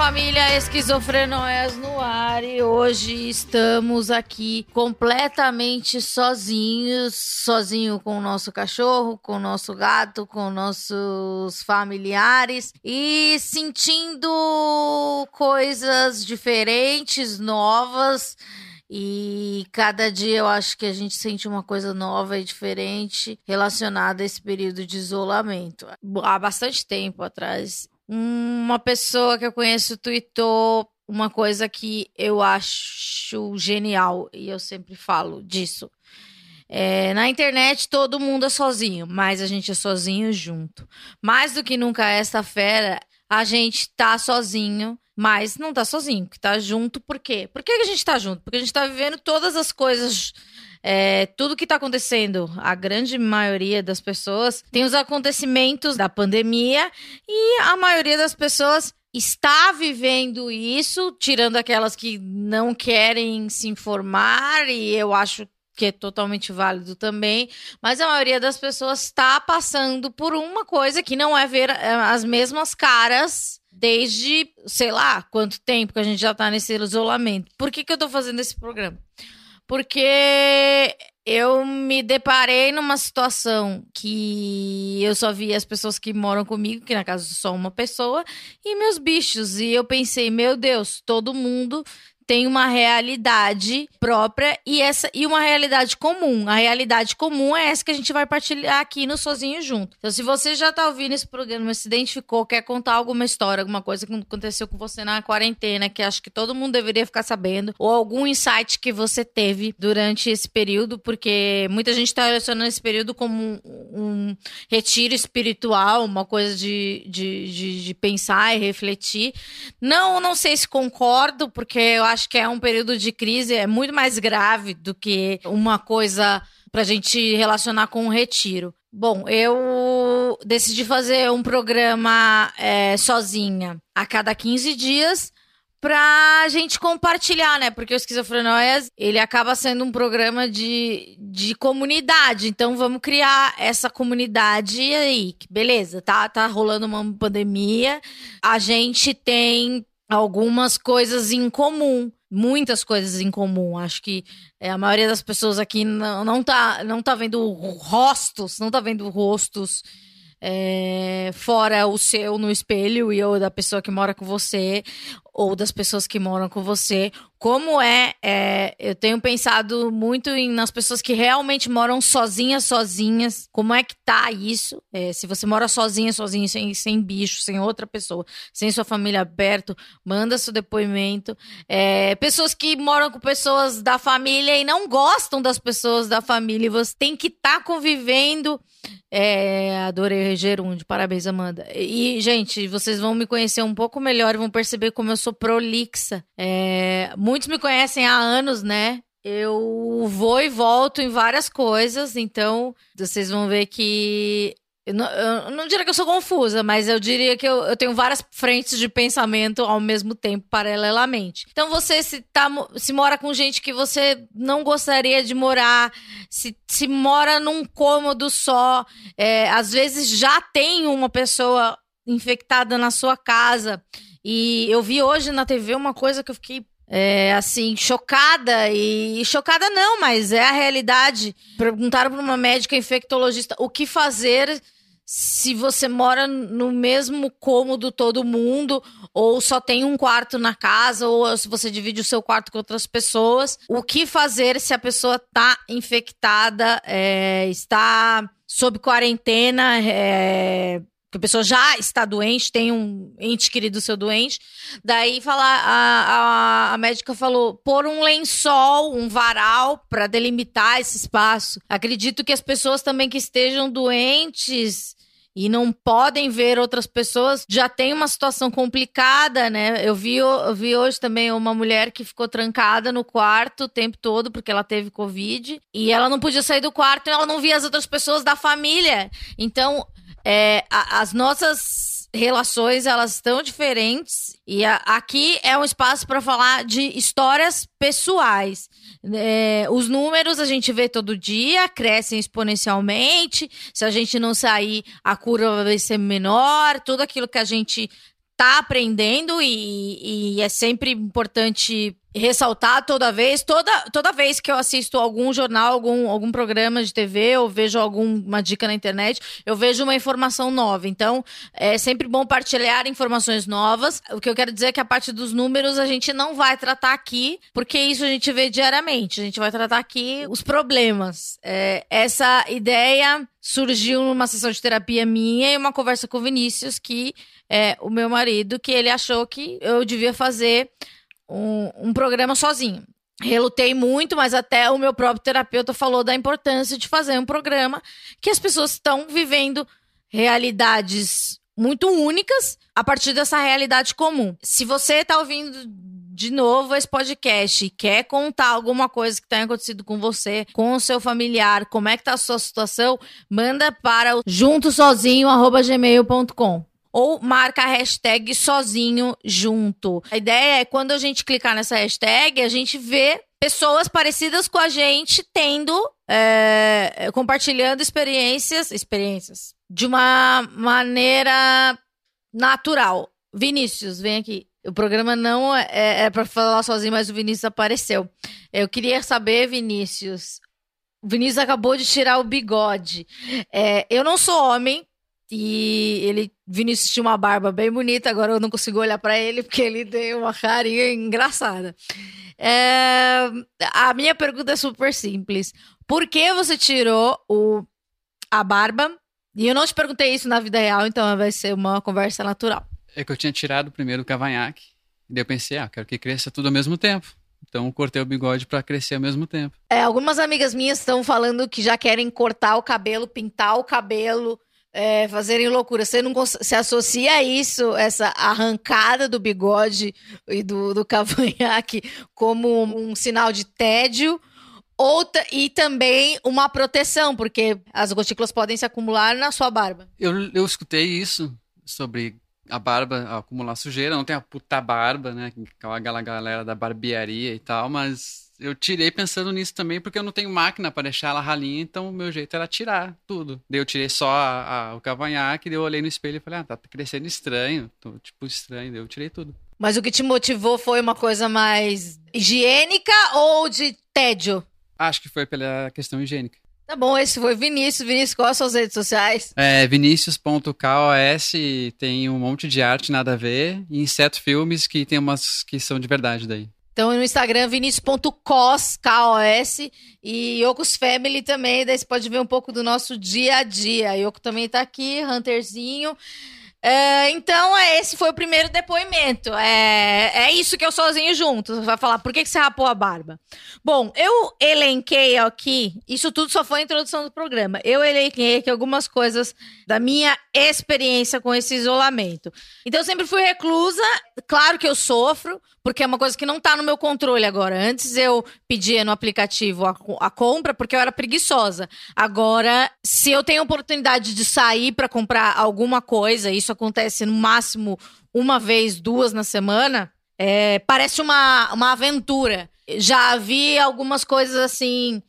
família Esquizofrenóias no ar e hoje estamos aqui completamente sozinhos, sozinho com o nosso cachorro, com o nosso gato, com nossos familiares e sentindo coisas diferentes, novas. E cada dia eu acho que a gente sente uma coisa nova e diferente relacionada a esse período de isolamento. Há bastante tempo atrás, uma pessoa que eu conheço tweetou uma coisa que eu acho genial e eu sempre falo disso. É, na internet todo mundo é sozinho, mas a gente é sozinho junto. Mais do que nunca esta fera, a gente tá sozinho, mas não tá sozinho, que tá junto por quê? Por que a gente tá junto? Porque a gente tá vivendo todas as coisas é, tudo que está acontecendo, a grande maioria das pessoas tem os acontecimentos da pandemia e a maioria das pessoas está vivendo isso, tirando aquelas que não querem se informar, e eu acho que é totalmente válido também, mas a maioria das pessoas está passando por uma coisa que não é ver é, as mesmas caras desde, sei lá, quanto tempo que a gente já está nesse isolamento. Por que, que eu estou fazendo esse programa? Porque eu me deparei numa situação que eu só vi as pessoas que moram comigo, que na casa só uma pessoa, e meus bichos. E eu pensei, meu Deus, todo mundo tem uma realidade própria e essa e uma realidade comum. A realidade comum é essa que a gente vai partilhar aqui no Sozinho Junto. Então, se você já tá ouvindo esse programa, se identificou, quer contar alguma história, alguma coisa que aconteceu com você na quarentena, que acho que todo mundo deveria ficar sabendo, ou algum insight que você teve durante esse período, porque muita gente está relacionando esse período como um, um retiro espiritual, uma coisa de, de, de, de pensar e refletir. Não, não sei se concordo, porque eu acho acho que é um período de crise, é muito mais grave do que uma coisa para a gente relacionar com um retiro. Bom, eu decidi fazer um programa é, sozinha a cada 15 dias pra gente compartilhar, né? Porque o Esquizofrenóias, ele acaba sendo um programa de, de comunidade. Então, vamos criar essa comunidade aí. Beleza, tá, tá rolando uma pandemia. A gente tem algumas coisas em comum, muitas coisas em comum. Acho que é, a maioria das pessoas aqui não, não, tá, não tá vendo rostos, não tá vendo rostos é, fora o seu no espelho e ou da pessoa que mora com você ou das pessoas que moram com você. Como é, é eu tenho pensado muito em, nas pessoas que realmente moram sozinhas, sozinhas. Como é que tá isso? É, se você mora sozinha, sozinho, sem, sem bicho, sem outra pessoa, sem sua família perto, manda seu depoimento. É, pessoas que moram com pessoas da família e não gostam das pessoas da família, você tem que estar tá convivendo. É, adorei gerúndio, parabéns, Amanda. E, gente, vocês vão me conhecer um pouco melhor e vão perceber como eu sou prolixa. É, muitos me conhecem há anos, né? Eu vou e volto em várias coisas, então vocês vão ver que. Eu não, eu não diria que eu sou confusa, mas eu diria que eu, eu, tenho várias frentes de pensamento ao mesmo tempo, paralelamente. Então, você se, tá, se mora com gente que você não gostaria de morar, se, se mora num cômodo só, é, às vezes já tem uma pessoa infectada na sua casa. E eu vi hoje na TV uma coisa que eu fiquei é, assim, chocada e, chocada não, mas é a realidade. Perguntaram para uma médica infectologista o que fazer se você mora no mesmo cômodo todo mundo, ou só tem um quarto na casa, ou se você divide o seu quarto com outras pessoas. O que fazer se a pessoa está infectada, é, está sob quarentena, é, a pessoa já está doente, tem um ente querido seu doente. Daí fala, a, a, a médica falou: pôr um lençol, um varal para delimitar esse espaço. Acredito que as pessoas também que estejam doentes e não podem ver outras pessoas, já tem uma situação complicada, né? Eu vi, eu vi hoje também uma mulher que ficou trancada no quarto o tempo todo porque ela teve Covid e ela não podia sair do quarto e ela não via as outras pessoas da família. Então, é, a, as nossas relações elas estão diferentes e a, aqui é um espaço para falar de histórias pessoais. É, os números a gente vê todo dia, crescem exponencialmente. Se a gente não sair, a curva vai ser menor. Tudo aquilo que a gente tá aprendendo e, e é sempre importante ressaltar toda vez, toda, toda vez que eu assisto algum jornal, algum, algum programa de TV, ou vejo alguma dica na internet, eu vejo uma informação nova. Então, é sempre bom partilhar informações novas. O que eu quero dizer é que a parte dos números a gente não vai tratar aqui, porque isso a gente vê diariamente. A gente vai tratar aqui os problemas. É, essa ideia surgiu numa sessão de terapia minha e uma conversa com o Vinícius, que é o meu marido, que ele achou que eu devia fazer um, um programa sozinho. Relutei muito, mas até o meu próprio terapeuta falou da importância de fazer um programa que as pessoas estão vivendo realidades muito únicas a partir dessa realidade comum. Se você está ouvindo de novo esse podcast e quer contar alguma coisa que tenha acontecido com você, com o seu familiar, como é que tá a sua situação, manda para o juntosozinho@gmail.com ou marca a hashtag sozinho junto. A ideia é quando a gente clicar nessa hashtag, a gente vê pessoas parecidas com a gente tendo, é, compartilhando experiências, experiências de uma maneira natural. Vinícius, vem aqui. O programa não é, é, é para falar sozinho, mas o Vinícius apareceu. Eu queria saber, Vinícius. O Vinícius acabou de tirar o bigode. É, eu não sou homem, e ele, Vinícius tinha uma barba bem bonita, agora eu não consigo olhar para ele porque ele tem uma carinha engraçada. É, a minha pergunta é super simples. Por que você tirou o, a barba? E eu não te perguntei isso na vida real, então vai ser uma conversa natural. É que eu tinha tirado primeiro o cavanhaque, e daí eu pensei, ah, quero que cresça tudo ao mesmo tempo. Então cortei o bigode para crescer ao mesmo tempo. É, algumas amigas minhas estão falando que já querem cortar o cabelo, pintar o cabelo é, fazerem loucura. Você não se associa a isso, essa arrancada do bigode e do, do cavanhaque, como um sinal de tédio? Ou e também uma proteção, porque as gotículas podem se acumular na sua barba. Eu, eu escutei isso sobre a barba acumular sujeira, não tem a puta barba, né? Aquela galera da barbearia e tal, mas eu tirei pensando nisso também, porque eu não tenho máquina para deixar ela ralinha, então o meu jeito era tirar tudo. Daí eu tirei só a, a, o cavanhaque, daí eu olhei no espelho e falei, ah, tá crescendo estranho, tô, tipo estranho, daí eu tirei tudo. Mas o que te motivou foi uma coisa mais higiênica ou de tédio? Acho que foi pela questão higiênica. Tá bom, esse foi Vinícius. Vinícius, quais são as redes sociais? É, vinicius.kos, tem um monte de arte, nada a ver, e Inseto Filmes, que tem umas que são de verdade daí. Então, no Instagram, vinicius.cos, K-O-S, e Yokos Family também, daí você pode ver um pouco do nosso dia a dia. Yoko também tá aqui, Hunterzinho. É, então, é, esse foi o primeiro depoimento. É, é isso que eu sozinho junto. Você vai falar, por que, que você rapou a barba? Bom, eu elenquei aqui, isso tudo só foi a introdução do programa. Eu elenquei aqui algumas coisas da minha experiência com esse isolamento. Então, eu sempre fui reclusa. Claro que eu sofro, porque é uma coisa que não tá no meu controle agora. Antes eu pedia no aplicativo a, a compra porque eu era preguiçosa. Agora, se eu tenho oportunidade de sair para comprar alguma coisa, isso acontece no máximo uma vez, duas na semana, é, parece uma, uma aventura. Já vi algumas coisas assim.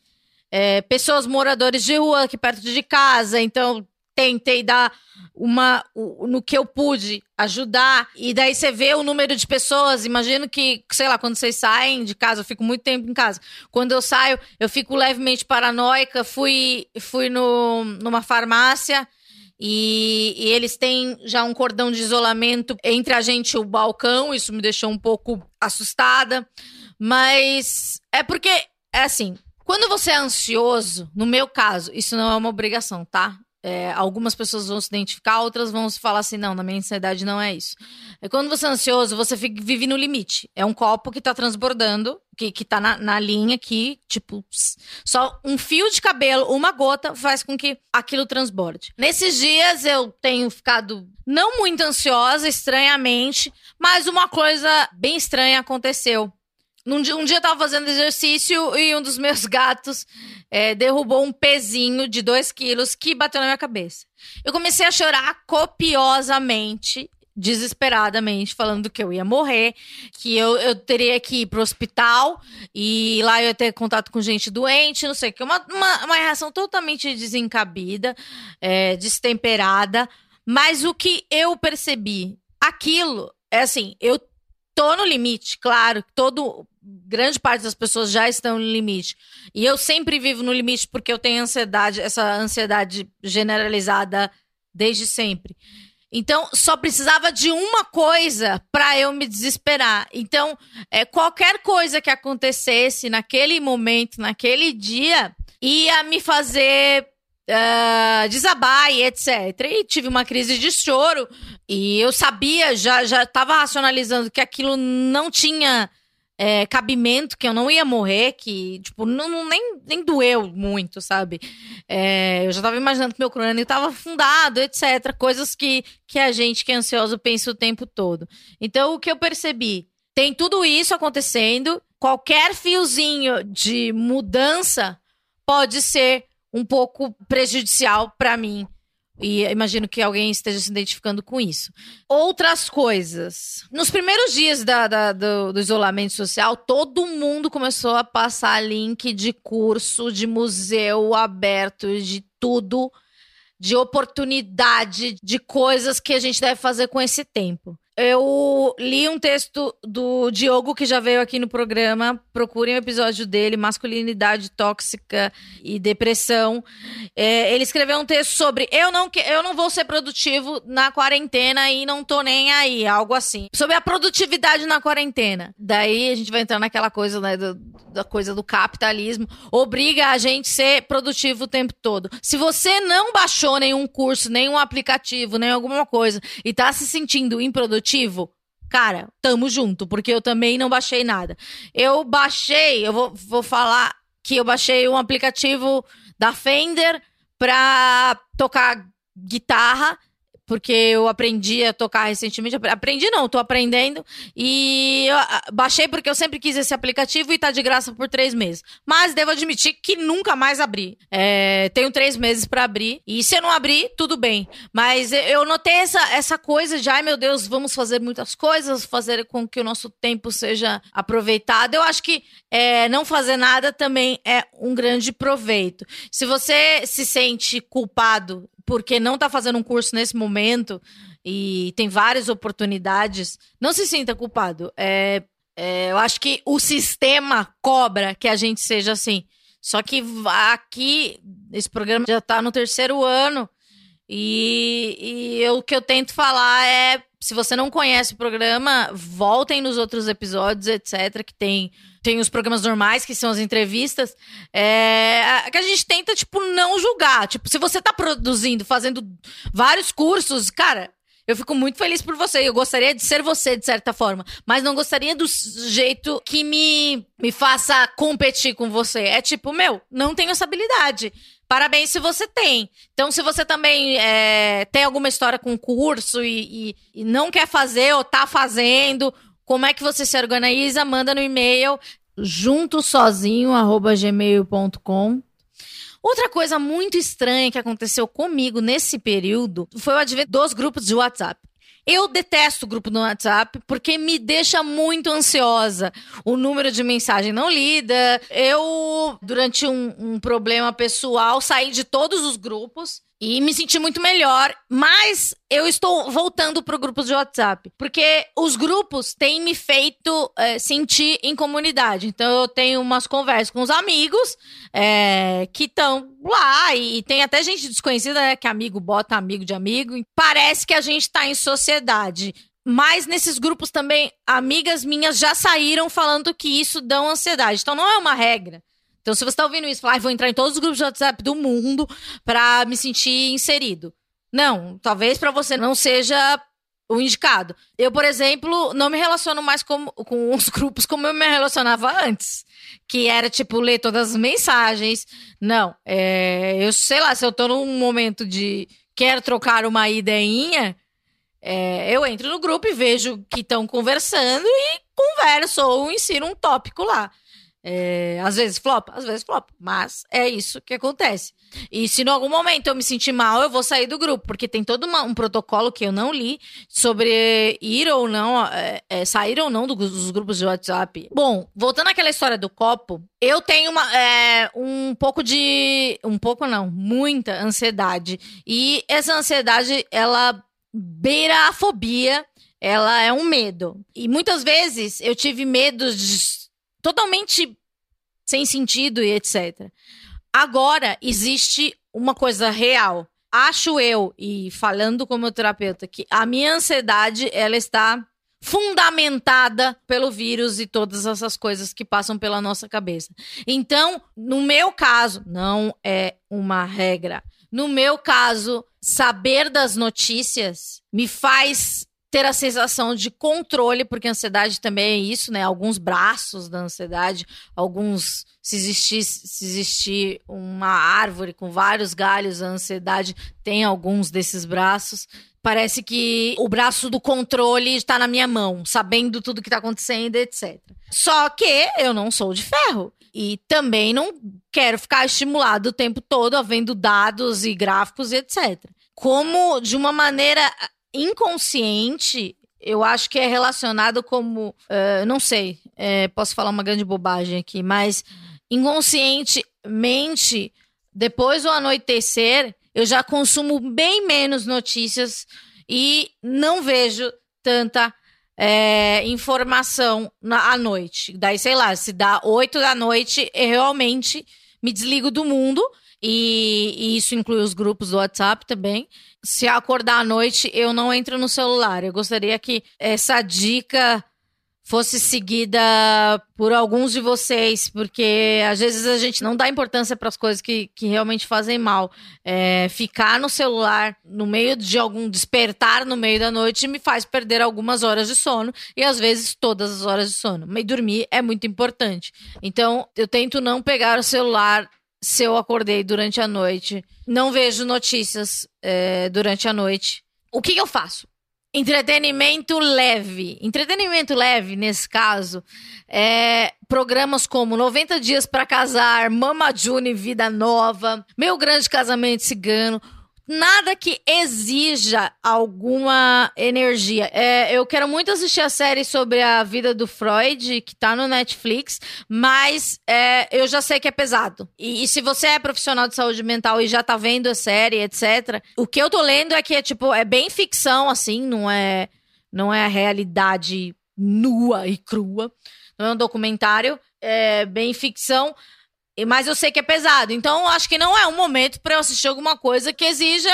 É, pessoas moradores de rua aqui perto de casa, então tentei dar uma no que eu pude ajudar e daí você vê o número de pessoas imagino que sei lá quando vocês saem de casa eu fico muito tempo em casa quando eu saio eu fico levemente paranoica fui fui no, numa farmácia e, e eles têm já um cordão de isolamento entre a gente e o balcão isso me deixou um pouco assustada mas é porque é assim quando você é ansioso, no meu caso, isso não é uma obrigação, tá? É, algumas pessoas vão se identificar, outras vão se falar assim: não, na minha ansiedade não é isso. É quando você é ansioso, você fica, vive no limite. É um copo que está transbordando, que, que tá na, na linha aqui, tipo, só um fio de cabelo, uma gota, faz com que aquilo transborde. Nesses dias eu tenho ficado não muito ansiosa, estranhamente, mas uma coisa bem estranha aconteceu. Um dia, um dia eu tava fazendo exercício e um dos meus gatos é, derrubou um pezinho de 2 quilos que bateu na minha cabeça. Eu comecei a chorar copiosamente desesperadamente, falando que eu ia morrer, que eu, eu teria que ir pro hospital e lá eu ia ter contato com gente doente, não sei o que. Uma, uma, uma reação totalmente desencabida, é, destemperada. Mas o que eu percebi, aquilo, é assim, eu tô no limite, claro, todo grande parte das pessoas já estão no limite. E eu sempre vivo no limite porque eu tenho ansiedade, essa ansiedade generalizada desde sempre. Então, só precisava de uma coisa para eu me desesperar. Então, é, qualquer coisa que acontecesse naquele momento, naquele dia, ia me fazer uh, desabar e etc. E tive uma crise de choro. E eu sabia, já já estava racionalizando que aquilo não tinha é, cabimento, que eu não ia morrer, que, tipo, não, não nem, nem doeu muito, sabe? É, eu já tava imaginando que meu crânio tava afundado, etc. Coisas que, que a gente que é ansioso pensa o tempo todo. Então, o que eu percebi? Tem tudo isso acontecendo, qualquer fiozinho de mudança pode ser um pouco prejudicial para mim e imagino que alguém esteja se identificando com isso. Outras coisas. Nos primeiros dias da, da, do, do, isolamento social, todo mundo começou a passar link de curso, de museu aberto, de tudo, de oportunidade, de coisas que a gente deve fazer com esse tempo. Eu li um texto do Diogo, que já veio aqui no programa. Procurem o episódio dele, Masculinidade Tóxica e Depressão. É, ele escreveu um texto sobre eu não, eu não vou ser produtivo na quarentena e não tô nem aí, algo assim. Sobre a produtividade na quarentena. Daí a gente vai entrar naquela coisa, né, do, da coisa do capitalismo. Obriga a gente ser produtivo o tempo todo. Se você não baixou nenhum curso, nenhum aplicativo, nem alguma coisa e tá se sentindo improdutivo, aplicativo, cara, tamo junto, porque eu também não baixei nada. Eu baixei, eu vou, vou falar que eu baixei um aplicativo da Fender pra tocar guitarra porque eu aprendi a tocar recentemente. Aprendi não, tô aprendendo. E baixei porque eu sempre quis esse aplicativo e tá de graça por três meses. Mas devo admitir que nunca mais abri. É, tenho três meses para abrir. E se eu não abrir, tudo bem. Mas eu notei essa, essa coisa de, ai meu Deus, vamos fazer muitas coisas, fazer com que o nosso tempo seja aproveitado. Eu acho que é, não fazer nada também é um grande proveito. Se você se sente culpado porque não está fazendo um curso nesse momento e tem várias oportunidades, não se sinta culpado. É, é, eu acho que o sistema cobra que a gente seja assim. Só que aqui, esse programa já está no terceiro ano. E, e eu, o que eu tento falar é: se você não conhece o programa, voltem nos outros episódios, etc., que tem tem os programas normais, que são as entrevistas, é, que a gente tenta, tipo, não julgar. Tipo, se você tá produzindo, fazendo vários cursos, cara, eu fico muito feliz por você. Eu gostaria de ser você, de certa forma. Mas não gostaria do jeito que me, me faça competir com você. É tipo, meu, não tenho essa habilidade. Parabéns se você tem. Então, se você também é, tem alguma história com curso e, e, e não quer fazer ou tá fazendo, como é que você se organiza? Manda no e-mail juntosozinho@gmail.com. Outra coisa muito estranha que aconteceu comigo nesse período foi o advento dos grupos de WhatsApp. Eu detesto o grupo no WhatsApp porque me deixa muito ansiosa. O número de mensagem não lida. Eu, durante um, um problema pessoal, saí de todos os grupos e me senti muito melhor, mas eu estou voltando para o grupo de WhatsApp, porque os grupos têm me feito é, sentir em comunidade. Então eu tenho umas conversas com os amigos é, que estão lá e, tem até gente desconhecida né, que amigo bota amigo de amigo. Parece que a gente está em sociedade. Mas nesses grupos também, amigas minhas já saíram falando que isso dá ansiedade. Então não é uma regra. Então, se você está ouvindo isso, fala, ah, vou entrar em todos os grupos de WhatsApp do mundo para me sentir inserido. Não, talvez para você não seja o indicado. Eu, por exemplo, não me relaciono mais com, com os grupos como eu me relacionava antes. Que era, tipo, ler todas as mensagens. Não, é, eu sei lá, se eu tô num momento de quero trocar uma ideinha, é, eu entro no grupo e vejo que estão conversando e converso ou insiro um tópico lá. É, às vezes flop, às vezes flop, mas é isso que acontece. E se em algum momento eu me sentir mal, eu vou sair do grupo, porque tem todo uma, um protocolo que eu não li sobre ir ou não, é, é, sair ou não do, dos grupos de WhatsApp. Bom, voltando àquela história do copo, eu tenho uma, é, um pouco de. Um pouco não, muita ansiedade. E essa ansiedade, ela beira a fobia, ela é um medo. E muitas vezes eu tive medo de totalmente sem sentido e etc. Agora existe uma coisa real. Acho eu, e falando como terapeuta, que a minha ansiedade ela está fundamentada pelo vírus e todas essas coisas que passam pela nossa cabeça. Então, no meu caso, não é uma regra. No meu caso, saber das notícias me faz ter a sensação de controle, porque a ansiedade também é isso, né? Alguns braços da ansiedade, alguns. Se existir, se existir uma árvore com vários galhos, a ansiedade tem alguns desses braços. Parece que o braço do controle está na minha mão, sabendo tudo que está acontecendo, etc. Só que eu não sou de ferro. E também não quero ficar estimulado o tempo todo, havendo dados e gráficos, etc. Como, de uma maneira inconsciente, eu acho que é relacionado como. Uh, não sei, é, posso falar uma grande bobagem aqui, mas inconscientemente, depois do anoitecer, eu já consumo bem menos notícias e não vejo tanta é, informação na, à noite. Daí, sei lá, se dá oito da noite, eu realmente me desligo do mundo. E, e isso inclui os grupos do WhatsApp também se acordar à noite, eu não entro no celular. Eu gostaria que essa dica fosse seguida por alguns de vocês, porque às vezes a gente não dá importância para as coisas que, que realmente fazem mal. É, ficar no celular no meio de algum despertar no meio da noite me faz perder algumas horas de sono e às vezes todas as horas de sono. Mas dormir é muito importante. Então eu tento não pegar o celular se eu acordei durante a noite, não vejo notícias é, durante a noite. O que, que eu faço? Entretenimento leve. Entretenimento leve, nesse caso, é programas como 90 Dias para Casar, Mama June Vida Nova, Meu Grande Casamento Cigano nada que exija alguma energia. É, eu quero muito assistir a série sobre a vida do Freud, que tá no Netflix, mas é, eu já sei que é pesado. E, e, se você é profissional de saúde mental e já tá vendo a série, etc., o que eu tô lendo é que é tipo, é bem ficção, assim, não é, não é a realidade nua e crua. Não é um documentário, é bem ficção. Mas eu sei que é pesado. Então, acho que não é um momento para eu assistir alguma coisa que exija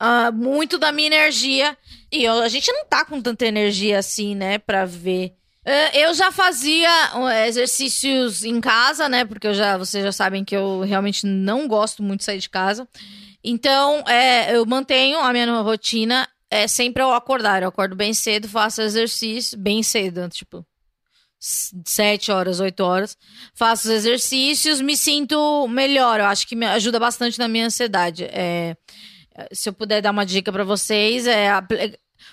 uh, muito da minha energia. E eu, a gente não tá com tanta energia assim, né, pra ver. Uh, eu já fazia exercícios em casa, né? Porque já, vocês já sabem que eu realmente não gosto muito de sair de casa. Então, é, eu mantenho a minha rotina é sempre ao acordar. Eu acordo bem cedo, faço exercício bem cedo, tipo sete horas, oito horas, faço os exercícios, me sinto melhor. Eu acho que me ajuda bastante na minha ansiedade. É, se eu puder dar uma dica para vocês, é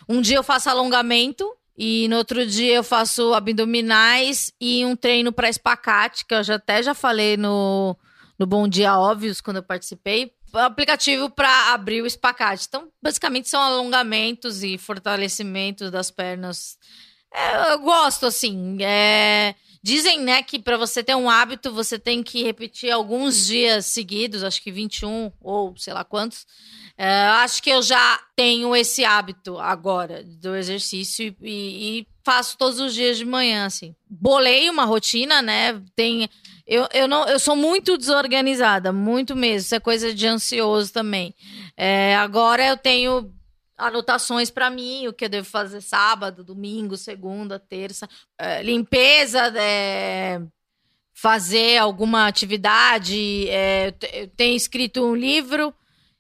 um dia eu faço alongamento e no outro dia eu faço abdominais e um treino para espacate, que eu já até já falei no, no Bom Dia Óbvios quando eu participei. Aplicativo para abrir o espacate. Então, basicamente são alongamentos e fortalecimentos das pernas é, eu gosto, assim. É... Dizem, né, que para você ter um hábito, você tem que repetir alguns dias seguidos, acho que 21 ou sei lá quantos. É, acho que eu já tenho esse hábito agora do exercício e, e, faço todos os dias de manhã, assim. Bolei uma rotina, né? Tem. Eu, eu, não, eu sou muito desorganizada, muito mesmo. Isso é coisa de ansioso também. É, agora eu tenho anotações para mim, o que eu devo fazer sábado, domingo, segunda, terça, é, limpeza, é, fazer alguma atividade. É, eu tenho escrito um livro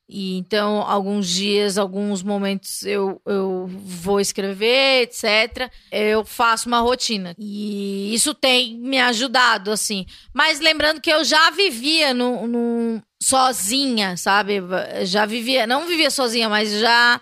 E então, alguns dias, alguns momentos eu, eu vou escrever, etc. Eu faço uma rotina. E isso tem me ajudado, assim. Mas lembrando que eu já vivia no, no sozinha, sabe? Já vivia, não vivia sozinha, mas já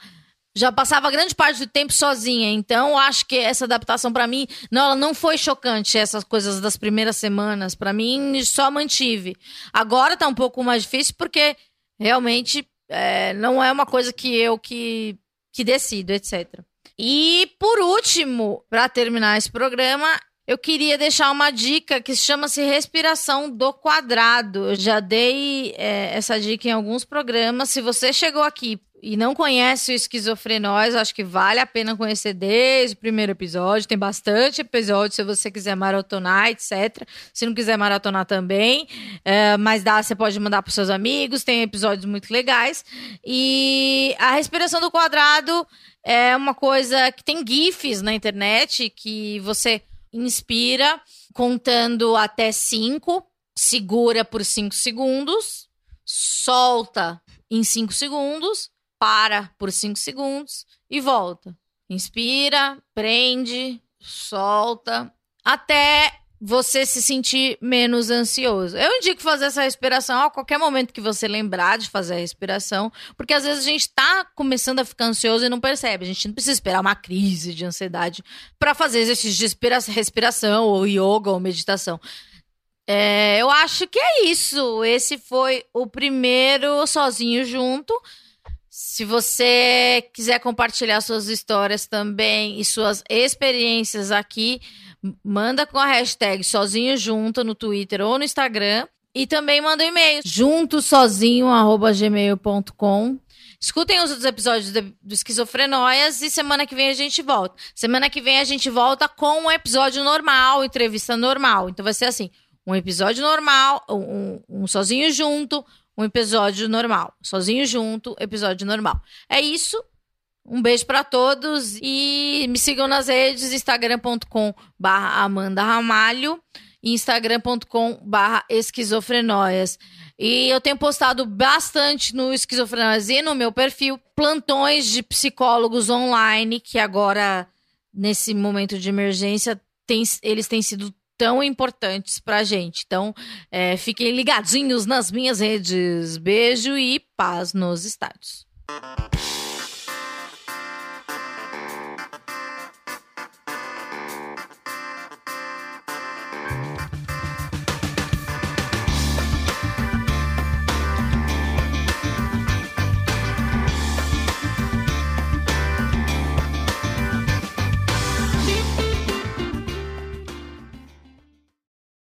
já passava grande parte do tempo sozinha. Então, acho que essa adaptação para mim, não, ela não foi chocante, essas coisas das primeiras semanas. Para mim, só mantive. Agora tá um pouco mais difícil porque realmente é, não é uma coisa que eu que, que decido, etc. E por último, para terminar esse programa, eu queria deixar uma dica que chama-se respiração do quadrado. Eu já dei é, essa dica em alguns programas. Se você chegou aqui e não conhece o Esquizofrenóis, acho que vale a pena conhecer desde o primeiro episódio. Tem bastante episódio se você quiser maratonar, etc. Se não quiser maratonar também, é, mas dá, você pode mandar para seus amigos. Tem episódios muito legais. E a respiração do quadrado é uma coisa que tem GIFs na internet que você inspira contando até cinco, segura por cinco segundos, solta em cinco segundos para por 5 segundos e volta. Inspira, prende, solta, até você se sentir menos ansioso. Eu indico fazer essa respiração a qualquer momento que você lembrar de fazer a respiração, porque às vezes a gente tá começando a ficar ansioso e não percebe. A gente não precisa esperar uma crise de ansiedade para fazer exercícios de respiração, ou yoga, ou meditação. É, eu acho que é isso. Esse foi o primeiro sozinho junto. Se você quiser compartilhar suas histórias também e suas experiências aqui, manda com a hashtag sozinho junto no Twitter ou no Instagram. E também manda um e-mail juntosozinho@gmail.com. Escutem os outros episódios do Esquizofrenóias e semana que vem a gente volta. Semana que vem a gente volta com um episódio normal, entrevista normal. Então vai ser assim: um episódio normal, um, um sozinho junto, um episódio normal. Sozinho junto, episódio normal. É isso. Um beijo para todos e me sigam nas redes instagram.com barra Amanda Ramalho e instagram.com barra esquizofrenóias. E eu tenho postado bastante no Esquizofrenóias e no meu perfil plantões de psicólogos online que agora, nesse momento de emergência, tem, eles têm sido tão importantes pra gente. Então, é, fiquem ligadinhos nas minhas redes. Beijo e paz nos estádios.